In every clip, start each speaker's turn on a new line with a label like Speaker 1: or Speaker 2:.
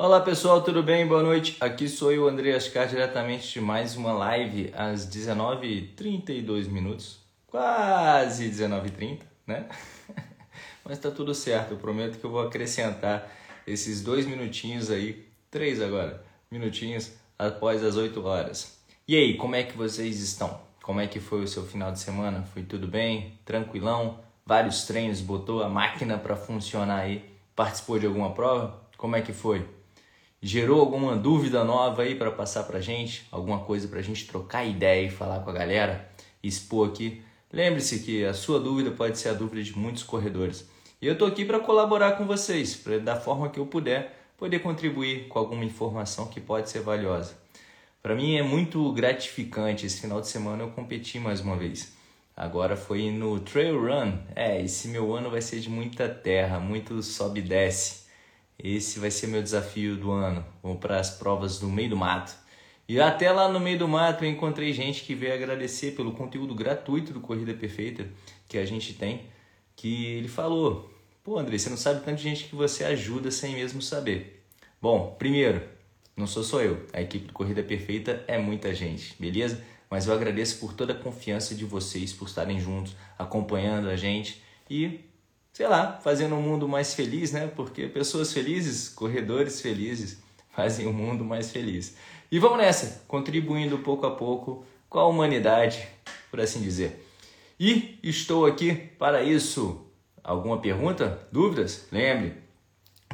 Speaker 1: Olá pessoal, tudo bem? Boa noite. Aqui sou eu, André Ascar, diretamente de mais uma live às 19h32 minutos. Quase 19h30, né? Mas tá tudo certo, eu prometo que eu vou acrescentar esses dois minutinhos aí, três agora, minutinhos após as 8 horas. E aí, como é que vocês estão? Como é que foi o seu final de semana? Foi tudo bem? Tranquilão? Vários treinos, botou a máquina para funcionar aí? Participou de alguma prova? Como é que foi? Gerou alguma dúvida nova aí para passar para gente? Alguma coisa para a gente trocar ideia e falar com a galera? Expor aqui? Lembre-se que a sua dúvida pode ser a dúvida de muitos corredores. E eu estou aqui para colaborar com vocês, para da forma que eu puder, poder contribuir com alguma informação que pode ser valiosa. Para mim é muito gratificante. Esse final de semana eu competi mais uma vez. Agora foi no Trail Run. É, esse meu ano vai ser de muita terra, muito sobe e desce. Esse vai ser meu desafio do ano. Vou para as provas do meio do mato. E até lá no meio do mato eu encontrei gente que veio agradecer pelo conteúdo gratuito do Corrida Perfeita que a gente tem. Que ele falou: Pô, André, você não sabe tanto de gente que você ajuda sem mesmo saber. Bom, primeiro, não sou só eu. A equipe do Corrida Perfeita é muita gente, beleza? Mas eu agradeço por toda a confiança de vocês, por estarem juntos, acompanhando a gente e sei lá, fazendo o um mundo mais feliz, né? Porque pessoas felizes, corredores felizes, fazem o um mundo mais feliz. E vamos nessa, contribuindo pouco a pouco com a humanidade, por assim dizer. E estou aqui para isso. Alguma pergunta? Dúvidas? Lembre,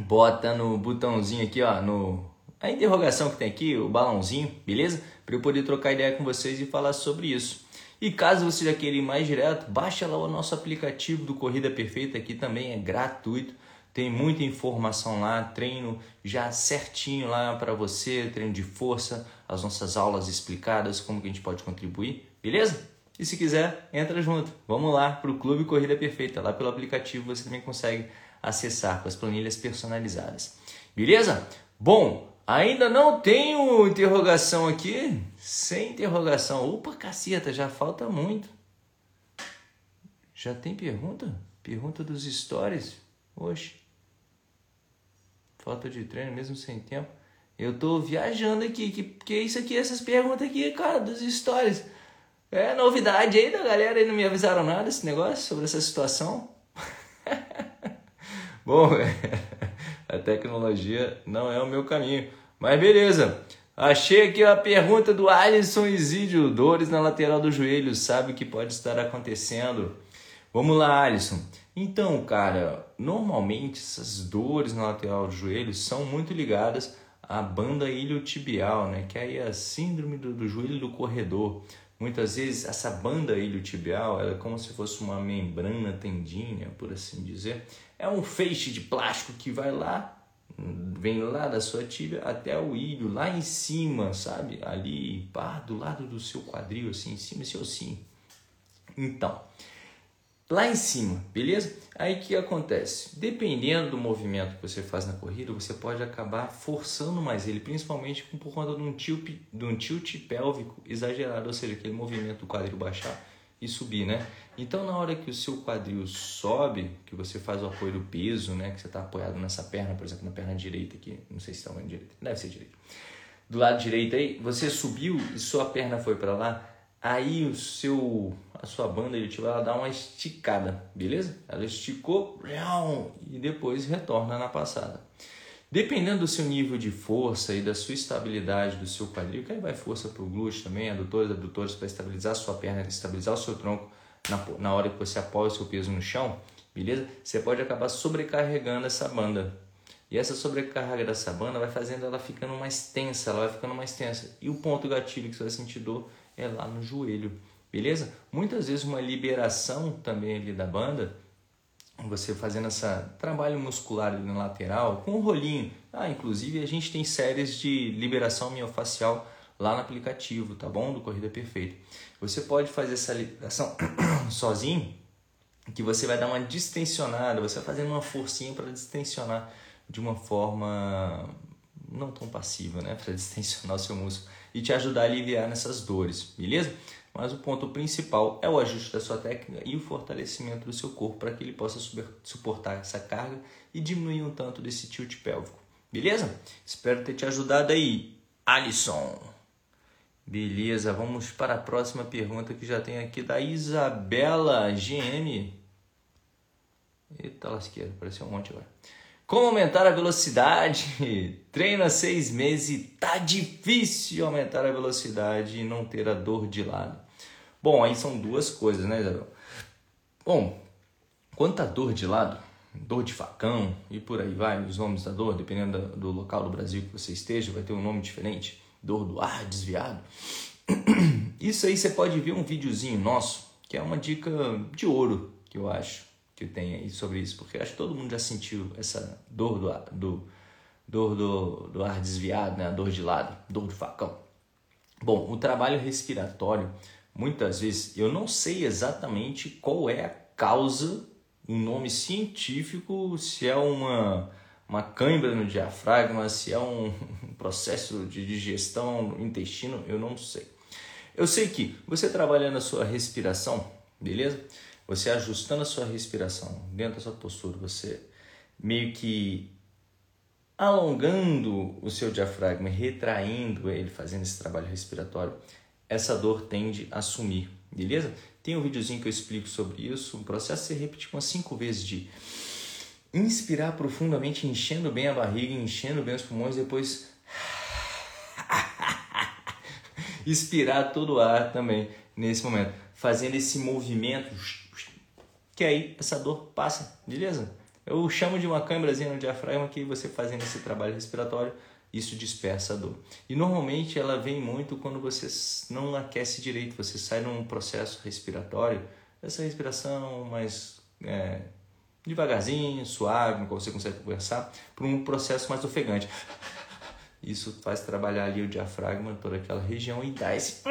Speaker 1: bota no botãozinho aqui, ó, no a interrogação que tem aqui, o balãozinho, beleza? Para eu poder trocar ideia com vocês e falar sobre isso. E caso você já queira ir mais direto, baixa lá o nosso aplicativo do Corrida Perfeita, que também é gratuito. Tem muita informação lá, treino já certinho lá para você, treino de força, as nossas aulas explicadas, como que a gente pode contribuir, beleza? E se quiser, entra junto. Vamos lá para o Clube Corrida Perfeita. Lá pelo aplicativo você também consegue acessar com as planilhas personalizadas. Beleza? Bom, Ainda não tenho interrogação aqui? Sem interrogação. Opa, caceta, já falta muito. Já tem pergunta? Pergunta dos stories? Hoje. Falta de treino mesmo sem tempo. Eu tô viajando aqui. Que, que é isso aqui, essas perguntas aqui, cara, dos stories. É novidade aí da galera aí, não me avisaram nada esse negócio sobre essa situação. Bom, a tecnologia não é o meu caminho. Mas beleza. Achei aqui a pergunta do Alisson Isídio, dores na lateral do joelho, sabe o que pode estar acontecendo? Vamos lá, Alisson. Então, cara, normalmente essas dores na lateral do joelho são muito ligadas à banda iliotibial, né? Que é a síndrome do, do joelho do corredor. Muitas vezes essa banda iliotibial é como se fosse uma membrana tendínea, por assim dizer. É um feixe de plástico que vai lá vem lá da sua tíbia até o ilho, lá em cima, sabe? Ali, pá, do lado do seu quadril, assim, em cima desse ossinho. Então, lá em cima, beleza? Aí o que acontece? Dependendo do movimento que você faz na corrida, você pode acabar forçando mais ele, principalmente por conta de um tilt, de um tilt pélvico exagerado, ou seja, aquele movimento do quadril baixar e subir, né? Então, na hora que o seu quadril sobe, que você faz o apoio do peso, né? Que você está apoiado nessa perna, por exemplo, na perna direita aqui, não sei se está vendo direita, deve ser direita. Do lado direito aí, você subiu e sua perna foi para lá, aí o seu, a sua banda ele ela dá uma esticada, beleza? Ela esticou e depois retorna na passada. Dependendo do seu nível de força e da sua estabilidade do seu quadril, que aí vai força para o glúteo também, adutores, abdutores para estabilizar a sua perna, estabilizar o seu tronco na, na hora que você apoia o seu peso no chão, beleza? Você pode acabar sobrecarregando essa banda. E essa sobrecarga dessa banda vai fazendo ela ficando mais tensa, ela vai ficando mais tensa. E o ponto gatilho que você vai sentir dor é lá no joelho, beleza? Muitas vezes uma liberação também ali da banda você fazendo esse trabalho muscular na lateral com um rolinho. Ah, inclusive a gente tem séries de liberação miofascial lá no aplicativo, tá bom? Do Corrida Perfeita. Você pode fazer essa liberação sozinho, que você vai dar uma distensionada, você vai fazendo uma forcinha para distensionar de uma forma não tão passiva, né? Para distensionar o seu músculo e te ajudar a aliviar nessas dores, beleza? Mas o ponto principal é o ajuste da sua técnica e o fortalecimento do seu corpo para que ele possa suportar essa carga e diminuir um tanto desse tilt pélvico. Beleza? Espero ter te ajudado aí, Alisson. Beleza, vamos para a próxima pergunta que já tem aqui da Isabela GM. Eita lasqueira, apareceu um monte agora. Como aumentar a velocidade? Treina seis meses e tá difícil aumentar a velocidade e não ter a dor de lado. Bom, aí são duas coisas, né, Isabel? Bom, quanto a dor de lado, dor de facão e por aí vai, os nomes da dor, dependendo do local do Brasil que você esteja, vai ter um nome diferente. Dor do ar desviado. Isso aí você pode ver um videozinho nosso, que é uma dica de ouro, que eu acho que tem aí sobre isso, porque acho que todo mundo já sentiu essa dor do, ar, do, dor do, do ar desviado, né? a dor de lado, dor do facão. Bom, o trabalho respiratório, muitas vezes, eu não sei exatamente qual é a causa um nome científico, se é uma, uma cãibra no diafragma, se é um processo de digestão no intestino, eu não sei. Eu sei que você trabalhando a sua respiração, beleza? Você ajustando a sua respiração dentro da sua postura, você meio que alongando o seu diafragma, retraindo ele, fazendo esse trabalho respiratório, essa dor tende a sumir, beleza? Tem um videozinho que eu explico sobre isso. O processo você repetir umas cinco vezes de inspirar profundamente, enchendo bem a barriga, enchendo bem os pulmões, depois expirar todo o ar também nesse momento, fazendo esse movimento que aí essa dor passa, beleza? Eu chamo de uma câmerazinha no diafragma que você fazendo esse trabalho respiratório isso dispersa a dor. E normalmente ela vem muito quando você não aquece direito, você sai num processo respiratório, essa respiração mais é, devagarzinho, suave, qual você consegue conversar, para um processo mais ofegante. Isso faz trabalhar ali o diafragma, toda aquela região e dá esse,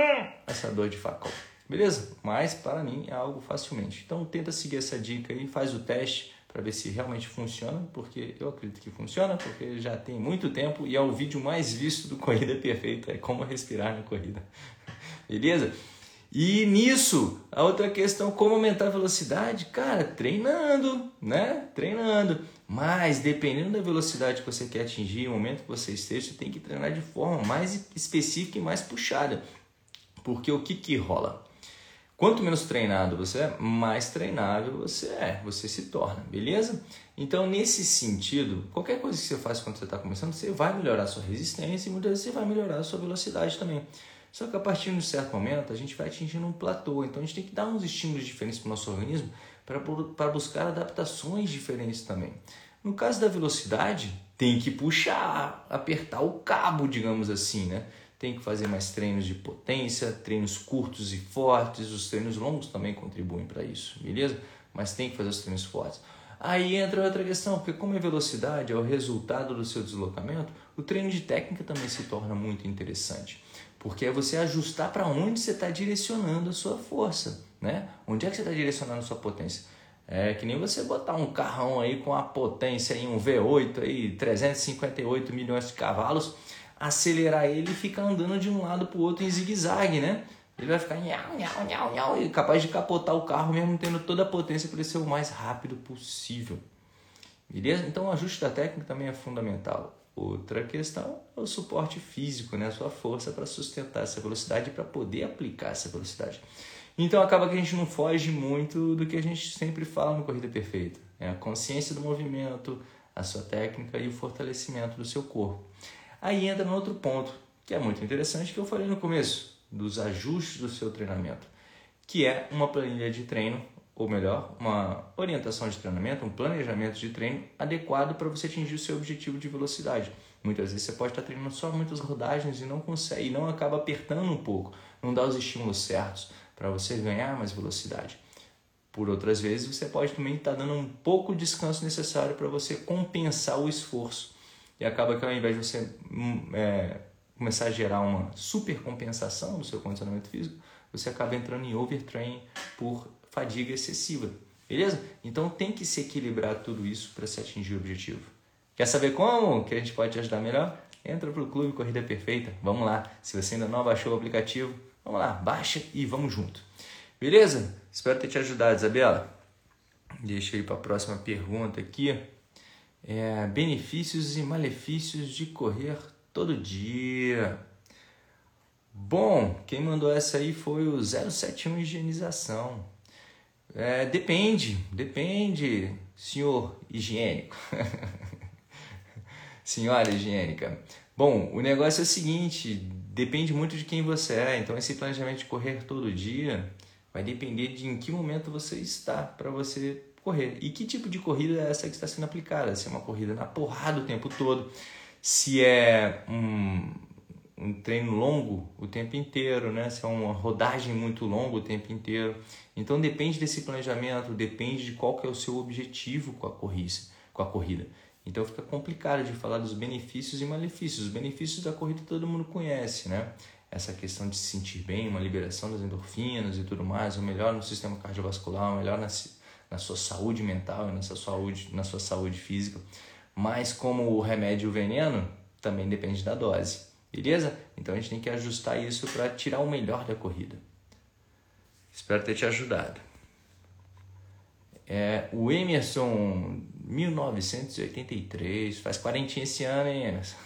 Speaker 1: essa dor de facão. Beleza? Mas para mim é algo facilmente. Então tenta seguir essa dica aí, faz o teste para ver se realmente funciona, porque eu acredito que funciona, porque já tem muito tempo e é o vídeo mais visto do Corrida Perfeita, é como respirar na corrida. Beleza? E nisso, a outra questão, como aumentar a velocidade? Cara, treinando, né? Treinando. Mas dependendo da velocidade que você quer atingir, o momento que você esteja, você tem que treinar de forma mais específica e mais puxada. Porque o que que rola? Quanto menos treinado você é, mais treinável você é, você se torna, beleza? Então, nesse sentido, qualquer coisa que você faz quando você está começando, você vai melhorar a sua resistência e muitas vezes você vai melhorar a sua velocidade também. Só que a partir de um certo momento, a gente vai atingindo um platô, então a gente tem que dar uns estímulos diferentes para o nosso organismo para buscar adaptações diferentes também. No caso da velocidade, tem que puxar, apertar o cabo, digamos assim, né? Tem que fazer mais treinos de potência, treinos curtos e fortes, os treinos longos também contribuem para isso, beleza? Mas tem que fazer os treinos fortes. Aí entra outra questão, porque como a velocidade é o resultado do seu deslocamento, o treino de técnica também se torna muito interessante, porque é você ajustar para onde você está direcionando a sua força, né? Onde é que você está direcionando a sua potência? É que nem você botar um carrão aí com a potência em um V8 aí, 358 milhões de cavalos, acelerar ele e ficar andando de um lado para o outro em zigue-zague, né? Ele vai ficar nhau, nhau, nhau, nhau, e capaz de capotar o carro mesmo tendo toda a potência para ele ser o mais rápido possível. Beleza? Então o ajuste da técnica também é fundamental. Outra questão é o suporte físico, né? a sua força para sustentar essa velocidade para poder aplicar essa velocidade. Então acaba que a gente não foge muito do que a gente sempre fala no Corrida Perfeita. É a consciência do movimento, a sua técnica e o fortalecimento do seu corpo. Aí entra no outro ponto, que é muito interessante, que eu falei no começo, dos ajustes do seu treinamento, que é uma planilha de treino, ou melhor, uma orientação de treinamento, um planejamento de treino adequado para você atingir o seu objetivo de velocidade. Muitas vezes você pode estar treinando só muitas rodagens e não consegue, e não acaba apertando um pouco, não dá os estímulos certos para você ganhar mais velocidade. Por outras vezes, você pode também estar dando um pouco de descanso necessário para você compensar o esforço e acaba que ao invés de você hum, é, começar a gerar uma supercompensação do seu condicionamento físico, você acaba entrando em overtraining por fadiga excessiva. Beleza? Então tem que se equilibrar tudo isso para se atingir o objetivo. Quer saber como que a gente pode te ajudar melhor? Entra para o Clube Corrida Perfeita. Vamos lá. Se você ainda não baixou o aplicativo, vamos lá, baixa e vamos junto. Beleza? Espero ter te ajudado, Isabela. Deixa eu ir para a próxima pergunta aqui. É, benefícios e malefícios de correr todo dia. Bom, quem mandou essa aí foi o 071 Higienização. É, depende, depende, senhor higiênico. Senhora higiênica. Bom, o negócio é o seguinte: depende muito de quem você é. Então, esse planejamento de correr todo dia vai depender de em que momento você está para você correr. E que tipo de corrida é essa que está sendo aplicada? Se é uma corrida na porrada o tempo todo, se é um, um treino longo o tempo inteiro, né? se é uma rodagem muito longa o tempo inteiro. Então depende desse planejamento, depende de qual que é o seu objetivo com a corrida. Com a corrida. Então fica complicado de falar dos benefícios e malefícios. Os benefícios da corrida todo mundo conhece, né? Essa questão de se sentir bem, uma liberação das endorfinas e tudo mais, o melhor no sistema cardiovascular, o melhor na, na sua saúde mental e na sua saúde, na sua saúde física. Mas como o remédio e o veneno, também depende da dose. Beleza? Então a gente tem que ajustar isso para tirar o melhor da corrida. Espero ter te ajudado. É, o Emerson 1983, faz quarentinha esse ano, hein, Emerson?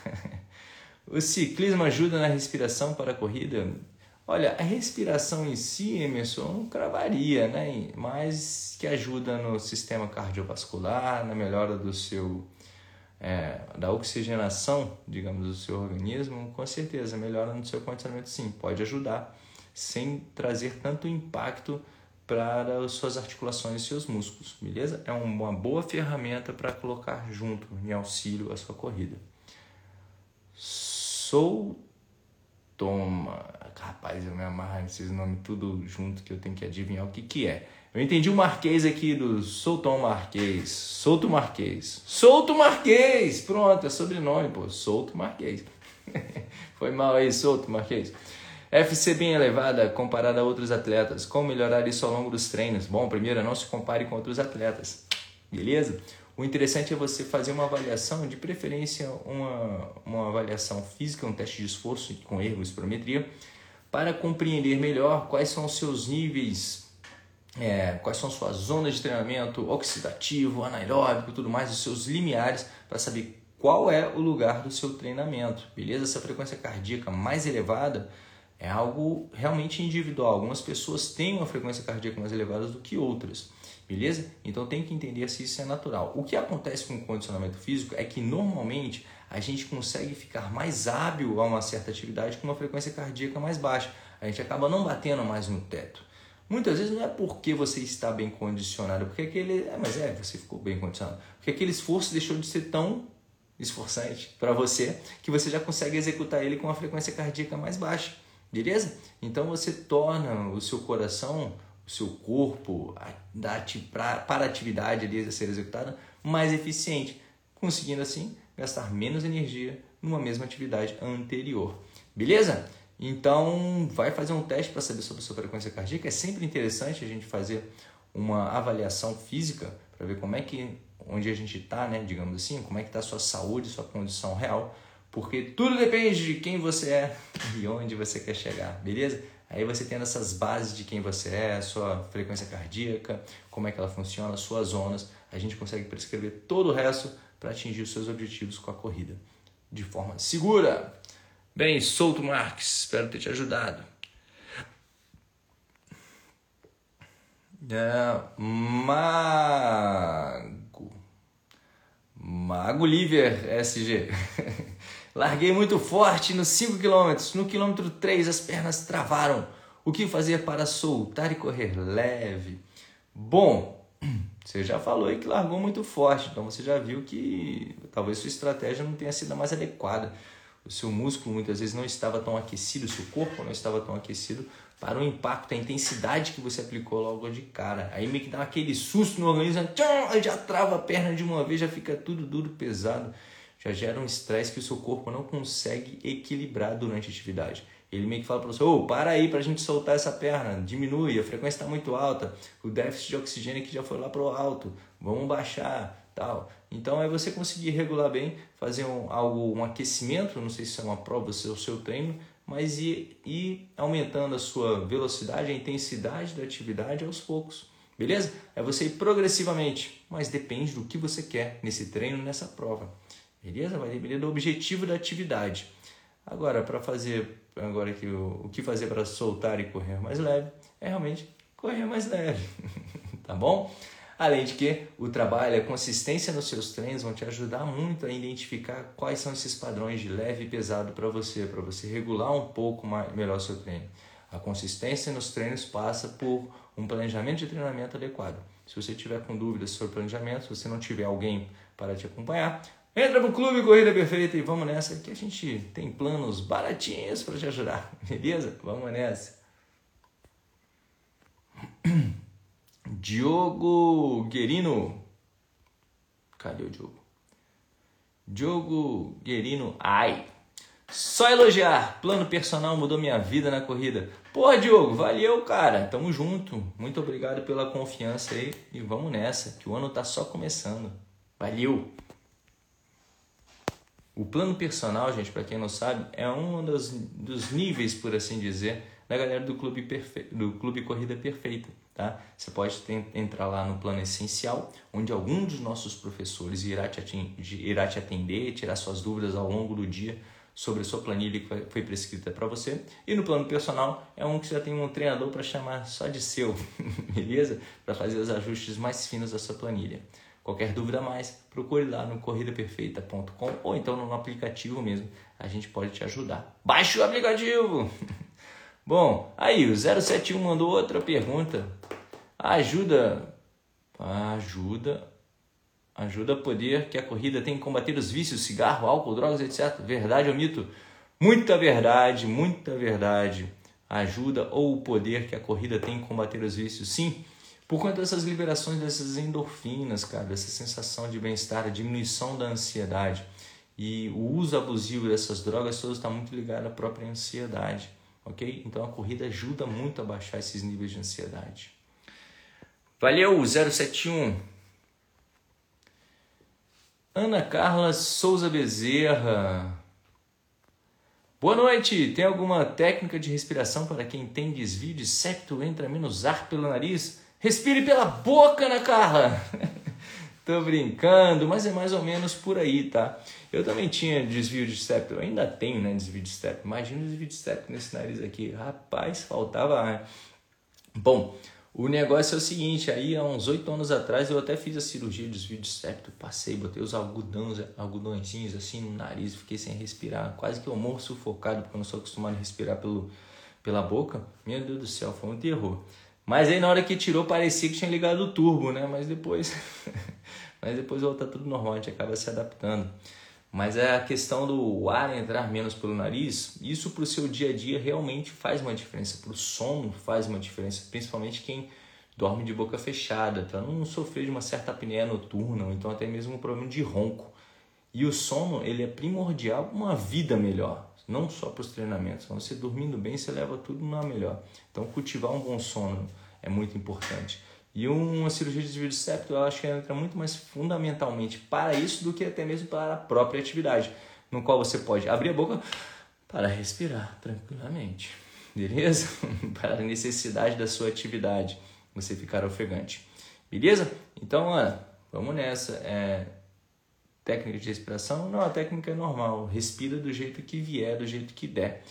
Speaker 1: o ciclismo ajuda na respiração para a corrida? Olha, a respiração em si, Emerson, não cravaria, né? Mas que ajuda no sistema cardiovascular, na melhora do seu é, da oxigenação, digamos, do seu organismo, com certeza melhora no seu condicionamento, sim, pode ajudar, sem trazer tanto impacto para as suas articulações e seus músculos, beleza? É uma boa ferramenta para colocar junto em auxílio à sua corrida. Sou Toma. Rapaz, eu me amarro nesses nomes tudo junto que eu tenho que adivinhar o que, que é. Eu entendi o Marquês aqui do Souton Marquês. Souto Marquês. Souto Marquês! Pronto, é sobrenome, pô. Souto Marquês. Foi mal aí, Souto Marquês. FC bem elevada comparada a outros atletas. Como melhorar isso ao longo dos treinos? Bom, primeiro, não se compare com outros atletas. Beleza? O interessante é você fazer uma avaliação, de preferência uma, uma avaliação física, um teste de esforço com erro, espirometria, para compreender melhor quais são os seus níveis, é, quais são suas zonas de treinamento oxidativo, anaeróbico, tudo mais, os seus limiares, para saber qual é o lugar do seu treinamento, beleza? Essa frequência cardíaca mais elevada é algo realmente individual. Algumas pessoas têm uma frequência cardíaca mais elevada do que outras, beleza? Então tem que entender se isso é natural. O que acontece com o condicionamento físico é que normalmente a gente consegue ficar mais hábil a uma certa atividade com uma frequência cardíaca mais baixa. A gente acaba não batendo mais no teto. Muitas vezes não é porque você está bem condicionado, porque aquele. É, mas é, você ficou bem condicionado. Porque aquele esforço deixou de ser tão esforçante para você que você já consegue executar ele com uma frequência cardíaca mais baixa. Beleza? Então você torna o seu coração, o seu corpo, para a atividade ali a ser executada mais eficiente, conseguindo assim gastar menos energia numa mesma atividade anterior. Beleza? Então, vai fazer um teste para saber sobre a sua frequência cardíaca. É sempre interessante a gente fazer uma avaliação física para ver como é que onde a gente está, né, digamos assim, como é que está a sua saúde, sua condição real porque tudo depende de quem você é e onde você quer chegar, beleza? Aí você tendo essas bases de quem você é, sua frequência cardíaca, como é que ela funciona, suas zonas, a gente consegue prescrever todo o resto para atingir os seus objetivos com a corrida de forma segura. Bem, Souto Marques, espero ter te ajudado. É, Mago. Mago Liver SG. Larguei muito forte nos 5 km. No quilômetro 3 as pernas travaram. O que fazer para soltar e correr leve? Bom, você já falou aí que largou muito forte, então você já viu que talvez sua estratégia não tenha sido a mais adequada. O seu músculo muitas vezes não estava tão aquecido, o seu corpo não estava tão aquecido para o impacto, a intensidade que você aplicou logo de cara. Aí meio que dá aquele susto no organismo, já trava a perna de uma vez, já fica tudo duro, pesado já gera um estresse que o seu corpo não consegue equilibrar durante a atividade. Ele meio que fala para você, ô, oh, para aí para a gente soltar essa perna, diminui, a frequência está muito alta, o déficit de oxigênio que já foi lá para o alto, vamos baixar, tal. Então é você conseguir regular bem, fazer um, algo, um aquecimento, não sei se é uma prova, se é o seu treino, mas ir, ir aumentando a sua velocidade, a intensidade da atividade aos poucos. Beleza? É você ir progressivamente, mas depende do que você quer nesse treino, nessa prova. Beleza? Vai depender do objetivo da atividade. Agora, para fazer, agora que o, o que fazer para soltar e correr mais leve é realmente correr mais leve. tá bom? Além de que o trabalho, a consistência nos seus treinos vão te ajudar muito a identificar quais são esses padrões de leve e pesado para você, para você regular um pouco mais, melhor seu treino. A consistência nos treinos passa por um planejamento de treinamento adequado. Se você tiver com dúvidas sobre planejamento, se você não tiver alguém para te acompanhar, Entra pro Clube Corrida Perfeita e vamos nessa que a gente tem planos baratinhos para te ajudar, beleza? Vamos nessa. Diogo Guerino. Cadê o Diogo? Diogo Guerino. Ai. Só elogiar. Plano personal mudou minha vida na corrida. Porra, Diogo, valeu, cara. Tamo junto. Muito obrigado pela confiança aí. E vamos nessa, que o ano tá só começando. Valeu! O plano personal, gente, para quem não sabe, é um dos, dos níveis, por assim dizer, da galera do clube, perfe... do clube Corrida Perfeita. Tá? Você pode entrar lá no plano essencial, onde algum dos nossos professores irá te, atender, irá te atender, tirar suas dúvidas ao longo do dia sobre a sua planilha que foi prescrita para você. E no plano personal é um que já tem um treinador para chamar só de seu, beleza? Para fazer os ajustes mais finos da sua planilha. Qualquer dúvida mais, procure lá no corridaperfeita.com ou então no aplicativo mesmo. A gente pode te ajudar. Baixe o aplicativo! Bom, aí o 071 mandou outra pergunta. Ajuda. Ajuda. Ajuda a poder que a corrida tem que combater os vícios, cigarro, álcool, drogas, etc. Verdade ou mito? Muita verdade, muita verdade. Ajuda ou o poder que a corrida tem que combater os vícios? Sim. Por conta dessas liberações dessas endorfinas, cara, dessa sensação de bem-estar, a diminuição da ansiedade. E o uso abusivo dessas drogas todas está muito ligado à própria ansiedade, ok? Então a corrida ajuda muito a baixar esses níveis de ansiedade. Valeu, 071. Ana Carla Souza Bezerra. Boa noite! Tem alguma técnica de respiração para quem tem desvio de septo, entra menos ar pelo nariz? Respire pela boca, né, Carla? Tô brincando, mas é mais ou menos por aí, tá? Eu também tinha desvio de step, eu ainda tenho, né, desvio de step. Imagina o desvio de step nesse nariz aqui. Rapaz, faltava ar. Bom, o negócio é o seguinte, aí há uns oito anos atrás eu até fiz a cirurgia de desvio de septo, passei, botei os algodões, algodõezinhos assim no nariz, fiquei sem respirar, quase que eu morro sufocado, porque eu não sou acostumado a respirar pelo, pela boca. Meu Deus do céu, foi um terror. Mas aí na hora que tirou parecia que tinha ligado o turbo, né? Mas depois, mas depois volta tudo normal, a gente acaba se adaptando. Mas é a questão do ar entrar menos pelo nariz, isso para o seu dia a dia realmente faz uma diferença. Para o sono faz uma diferença, principalmente quem dorme de boca fechada, para não sofrer de uma certa apneia noturna, ou então até mesmo um problema de ronco. E o sono ele é primordial para uma vida melhor não só para os treinamentos. Então, você dormindo bem, você leva tudo na melhor. Então, cultivar um bom sono é muito importante. E uma cirurgia de desvio de septo, eu acho que entra muito mais fundamentalmente para isso do que até mesmo para a própria atividade, no qual você pode abrir a boca para respirar tranquilamente, beleza? para a necessidade da sua atividade, você ficar ofegante, beleza? Então, Ana, vamos nessa. É, técnica de respiração? Não, a técnica é normal. Respira do jeito que vier, do jeito que der.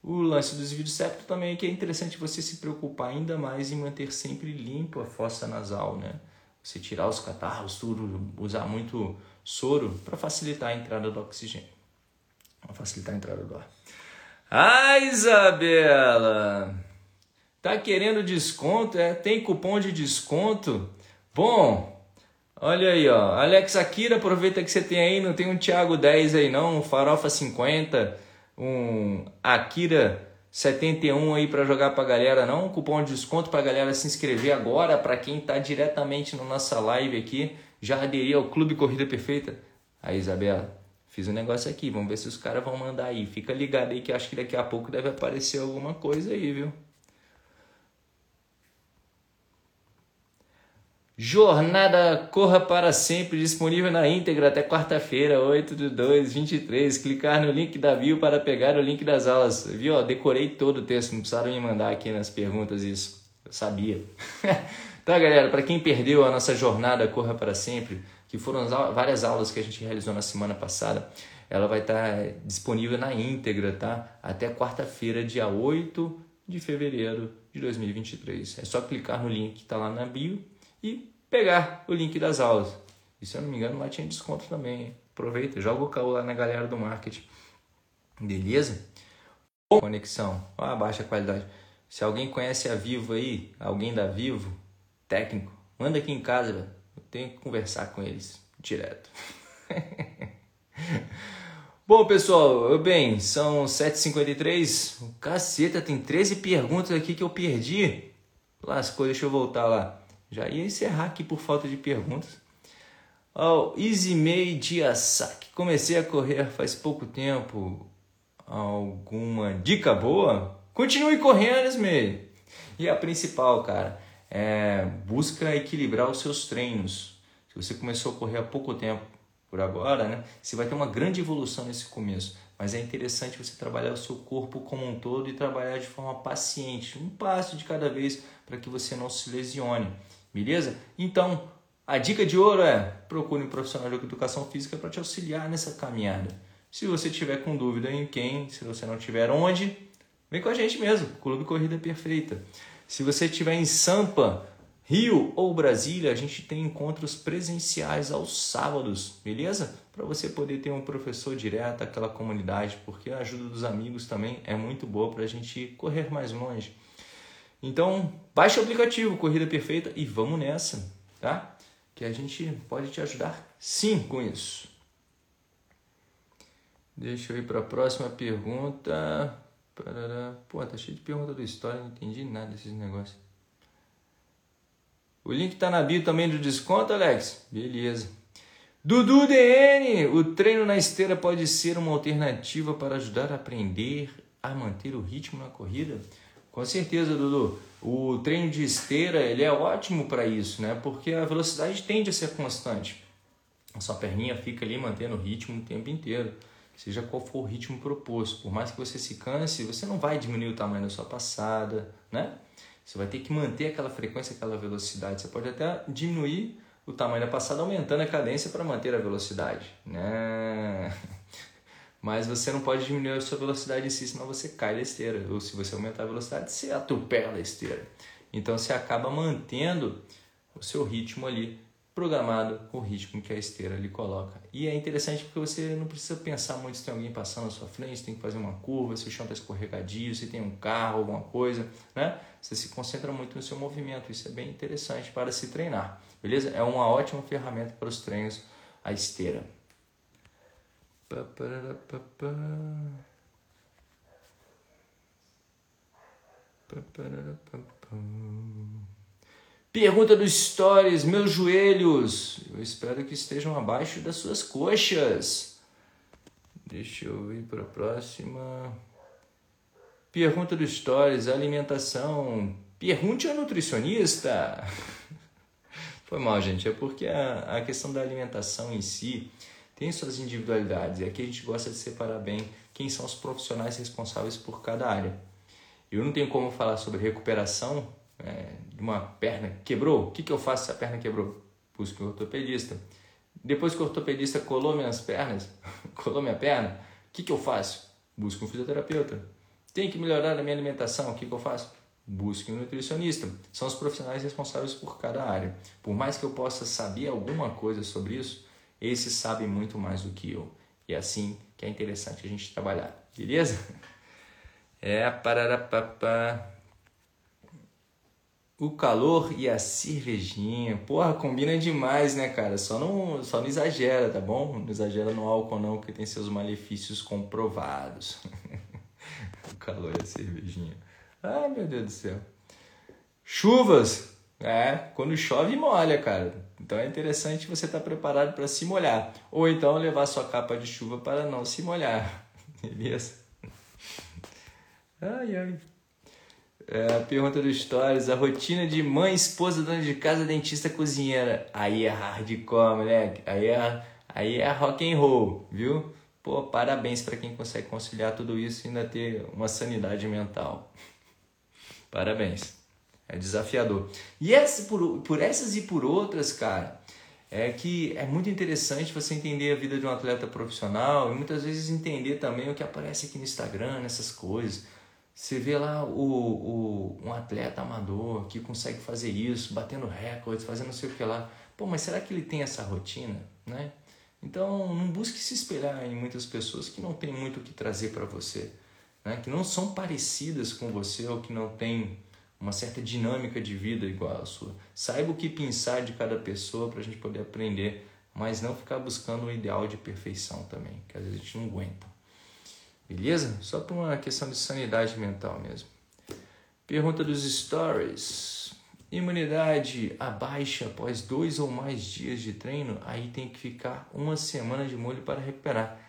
Speaker 1: O lance do desvio de septo também é que é interessante você se preocupar ainda mais em manter sempre limpo a fossa nasal, né? Você tirar os catarros, tudo, usar muito soro para facilitar a entrada do oxigênio. Facilitar a entrada do ar. Ah, Isabela! Tá querendo desconto? É, tem cupom de desconto? Bom, Olha aí, ó. Alex Akira, aproveita que você tem aí, não tem um Thiago 10 aí não, um Farofa 50, um Akira 71 aí para jogar pra galera não, um cupom de desconto pra galera se inscrever agora, para quem tá diretamente na nossa live aqui, já aderir ao Clube Corrida Perfeita. Aí, Isabela, fiz um negócio aqui, vamos ver se os caras vão mandar aí. Fica ligado aí que acho que daqui a pouco deve aparecer alguma coisa aí, viu? Jornada Corra para Sempre, disponível na íntegra até quarta-feira, 8 de 2, 23. Clicar no link da bio para pegar o link das aulas. Viu? Decorei todo o texto, não precisaram me mandar aqui nas perguntas isso. Eu sabia. Tá, galera, para quem perdeu a nossa jornada Corra para Sempre, que foram várias aulas que a gente realizou na semana passada, ela vai estar tá disponível na íntegra, tá? Até quarta-feira, dia 8 de fevereiro de 2023. É só clicar no link que está lá na bio e pegar o link das aulas. E se eu não me engano, lá tinha desconto também. Aproveita, joga o caô lá na galera do marketing. Beleza? Conexão, a baixa qualidade. Se alguém conhece a Vivo aí, alguém da Vivo, técnico, manda aqui em casa. Eu tenho que conversar com eles direto. Bom, pessoal, bem, são 7h53. Caceta, tem 13 perguntas aqui que eu perdi. Lascou, deixa eu voltar lá. Já ia encerrar aqui por falta de perguntas. Oh, Izimei Diasaki. Comecei a correr faz pouco tempo. Alguma dica boa? Continue correndo, Ismei. E a principal, cara, é, busca equilibrar os seus treinos. Se você começou a correr há pouco tempo, por agora, né, você vai ter uma grande evolução nesse começo. Mas é interessante você trabalhar o seu corpo como um todo e trabalhar de forma paciente, um passo de cada vez, para que você não se lesione. Beleza? Então, a dica de ouro é procure um profissional de educação física para te auxiliar nessa caminhada. Se você tiver com dúvida em quem, se você não tiver onde, vem com a gente mesmo, Clube Corrida Perfeita. Se você estiver em Sampa, Rio ou Brasília, a gente tem encontros presenciais aos sábados, beleza? Para você poder ter um professor direto àquela comunidade, porque a ajuda dos amigos também é muito boa para a gente correr mais longe. Então, baixe o aplicativo Corrida Perfeita e vamos nessa, tá? Que a gente pode te ajudar sim com isso. Deixa eu ir para a próxima pergunta. Pô, tá cheio de pergunta do história, não entendi nada desses negócios. O link tá na bio também do desconto, Alex? Beleza. Dudu DN, o treino na esteira pode ser uma alternativa para ajudar a aprender a manter o ritmo na corrida? Com certeza, Dudu. O treino de esteira ele é ótimo para isso, né? Porque a velocidade tende a ser constante. A sua perninha fica ali mantendo o ritmo o tempo inteiro seja qual for o ritmo proposto. Por mais que você se canse, você não vai diminuir o tamanho da sua passada, né? Você vai ter que manter aquela frequência, aquela velocidade. Você pode até diminuir o tamanho da passada aumentando a cadência para manter a velocidade, né? Mas você não pode diminuir a sua velocidade em si, senão você cai da esteira. Ou se você aumentar a velocidade, você atropela a esteira. Então você acaba mantendo o seu ritmo ali programado com o ritmo que a esteira lhe coloca. E é interessante porque você não precisa pensar muito se tem alguém passando na sua frente, se tem que fazer uma curva, se o chão está escorregadio, se tem um carro, alguma coisa, né? Você se concentra muito no seu movimento, isso é bem interessante para se treinar, beleza? É uma ótima ferramenta para os treinos a esteira. Pergunta dos stories, meus joelhos. Eu espero que estejam abaixo das suas coxas. Deixa eu ir para a próxima. Pergunta dos stories, alimentação. Pergunte ao nutricionista. Foi mal, gente. É porque a, a questão da alimentação em si tem suas individualidades. E aqui a gente gosta de separar bem quem são os profissionais responsáveis por cada área. Eu não tenho como falar sobre recuperação é, de uma perna quebrou, o que, que eu faço se a perna quebrou? Busco um ortopedista. Depois que o ortopedista colou minhas pernas, colou minha perna, o que, que eu faço? Busco um fisioterapeuta. Tem que melhorar a minha alimentação, o que, que eu faço? Busque um nutricionista. São os profissionais responsáveis por cada área. Por mais que eu possa saber alguma coisa sobre isso, esses sabem muito mais do que eu. E é assim que é interessante a gente trabalhar. Beleza? É, pararapapá o calor e a cervejinha. Porra, combina demais, né, cara? Só não, só não exagera, tá bom? Não exagera no álcool não, porque tem seus malefícios comprovados. o calor e a cervejinha. Ai, meu Deus do céu. Chuvas. É, quando chove molha, cara. Então é interessante você estar tá preparado para se molhar. Ou então levar sua capa de chuva para não se molhar. Beleza? Ai, ai. É, pergunta do Stories, a rotina de mãe, esposa, dona de casa, dentista, cozinheira. Aí é hardcore, moleque. Aí é, aí é rock and roll, viu? Pô, parabéns para quem consegue conciliar tudo isso e ainda ter uma sanidade mental. Parabéns. É desafiador. E essa, por, por essas e por outras, cara, é que é muito interessante você entender a vida de um atleta profissional e muitas vezes entender também o que aparece aqui no Instagram, nessas coisas. Você vê lá o, o, um atleta amador que consegue fazer isso, batendo recordes, fazendo não sei o que lá. Pô, mas será que ele tem essa rotina? Né? Então, não busque se espelhar em muitas pessoas que não têm muito o que trazer para você, né? que não são parecidas com você ou que não têm uma certa dinâmica de vida igual a sua. Saiba o que pensar de cada pessoa para a gente poder aprender, mas não ficar buscando o ideal de perfeição também, que às vezes a gente não aguenta. Beleza? Só por uma questão de sanidade mental mesmo. Pergunta dos stories. Imunidade abaixa após dois ou mais dias de treino, aí tem que ficar uma semana de molho para recuperar.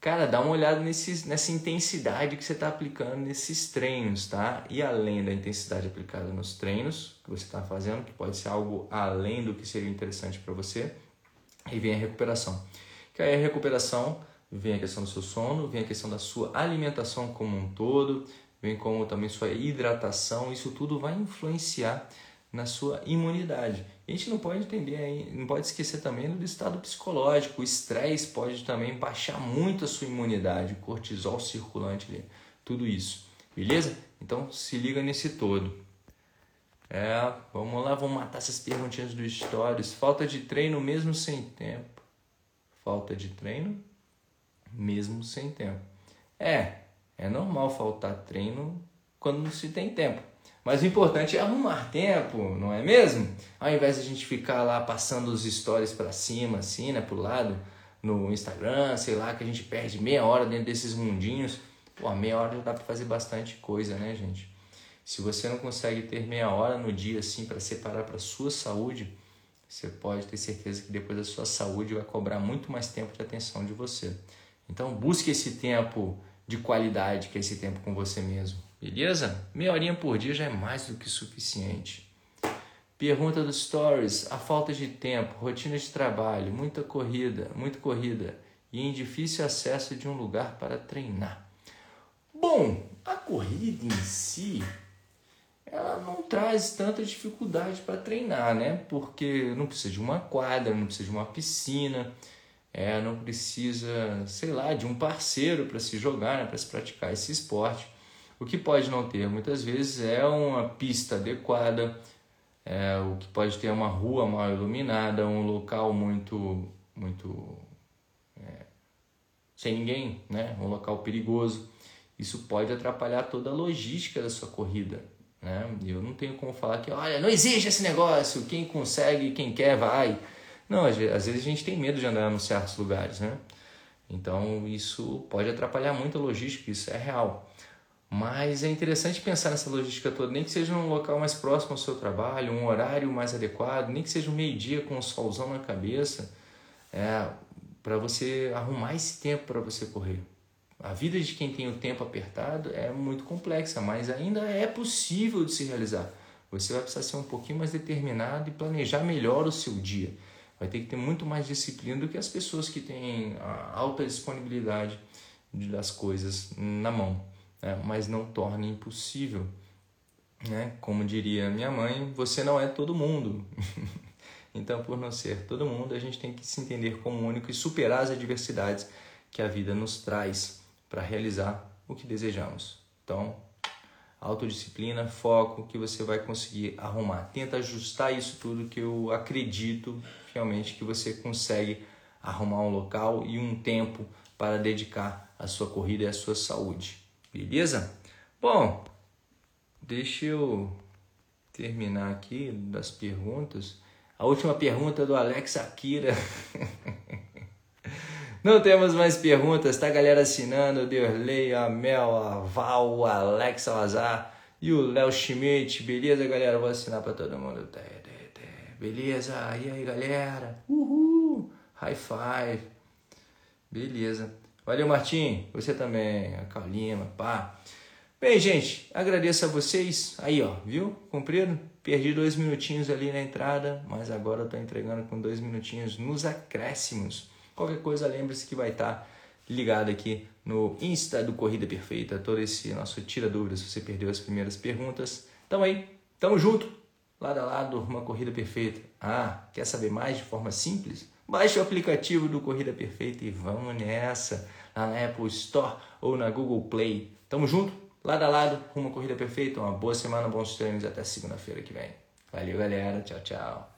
Speaker 1: Cara, dá uma olhada nesse, nessa intensidade que você está aplicando nesses treinos, tá? E além da intensidade aplicada nos treinos que você está fazendo, que pode ser algo além do que seria interessante para você, aí vem a recuperação. Que aí a recuperação vem a questão do seu sono, vem a questão da sua alimentação como um todo, vem como também sua hidratação, isso tudo vai influenciar na sua imunidade. a gente não pode entender, não pode esquecer também do estado psicológico. O estresse pode também baixar muito a sua imunidade, o cortisol circulante ali, tudo isso. Beleza? Então se liga nesse todo. É, vamos lá, vamos matar essas perguntinhas do Stories. Falta de treino mesmo sem tempo. Falta de treino mesmo sem tempo. É, é normal faltar treino quando não se tem tempo. Mas o importante é arrumar tempo, não é mesmo? Ao invés de a gente ficar lá passando os stories para cima, assim, né, pro lado, no Instagram, sei lá, que a gente perde meia hora dentro desses mundinhos. Pô, meia hora já dá para fazer bastante coisa, né, gente? Se você não consegue ter meia hora no dia, assim, para separar para sua saúde, você pode ter certeza que depois a sua saúde vai cobrar muito mais tempo de atenção de você. Então busque esse tempo de qualidade, que é esse tempo com você mesmo. Beleza? Meia horinha por dia já é mais do que suficiente. Pergunta dos stories: a falta de tempo, rotina de trabalho, muita corrida, muita corrida e em difícil acesso de um lugar para treinar. Bom, a corrida em si, ela não traz tanta dificuldade para treinar, né? Porque não precisa de uma quadra, não precisa de uma piscina é, não precisa, sei lá, de um parceiro para se jogar, né, para se praticar esse esporte. O que pode não ter muitas vezes é uma pista adequada, é, o que pode ter uma rua mal iluminada, um local muito, muito é, sem ninguém, né, um local perigoso. Isso pode atrapalhar toda a logística da sua corrida. Né? Eu não tenho como falar que, olha, não existe esse negócio, quem consegue, quem quer, vai. Não, às vezes a gente tem medo de andar em certos lugares, né? Então isso pode atrapalhar muito a logística, isso é real. Mas é interessante pensar nessa logística toda, nem que seja um local mais próximo ao seu trabalho, um horário mais adequado, nem que seja um meio-dia com o solzão na cabeça, é, para você arrumar esse tempo para você correr. A vida de quem tem o tempo apertado é muito complexa, mas ainda é possível de se realizar. Você vai precisar ser um pouquinho mais determinado e planejar melhor o seu dia vai ter que ter muito mais disciplina do que as pessoas que têm a alta disponibilidade das coisas na mão, né? mas não torna impossível. Né? Como diria minha mãe, você não é todo mundo. então, por não ser todo mundo, a gente tem que se entender como único e superar as adversidades que a vida nos traz para realizar o que desejamos. Então, autodisciplina, foco, que você vai conseguir arrumar. Tenta ajustar isso tudo que eu acredito realmente que você consegue arrumar um local e um tempo para dedicar a sua corrida e a sua saúde. Beleza? Bom, deixa eu terminar aqui das perguntas. A última pergunta do Alex Akira. Não temos mais perguntas, tá galera assinando, Derlei, a Mel, a Val, o Alex Salazar e o Léo Schmidt, beleza galera? Vou assinar para todo mundo. Beleza? E aí, galera? Uhul! High five! Beleza. Valeu, Martim. Você também. A Calima, pá. Bem, gente, agradeço a vocês. Aí, ó, viu? Cumprido? Perdi dois minutinhos ali na entrada, mas agora eu tô entregando com dois minutinhos nos acréscimos. Qualquer coisa, lembre-se que vai estar tá ligado aqui no Insta do Corrida Perfeita. Todo esse nosso tira dúvidas se você perdeu as primeiras perguntas. Então aí, Tamo junto, lado a lado, uma corrida perfeita. Ah, quer saber mais de forma simples? Baixe o aplicativo do Corrida Perfeita e vamos nessa, na Apple Store ou na Google Play. Tamo junto, lado a lado, uma corrida perfeita. Uma boa semana, bons treinos até segunda-feira que vem. Valeu, galera. Tchau, tchau.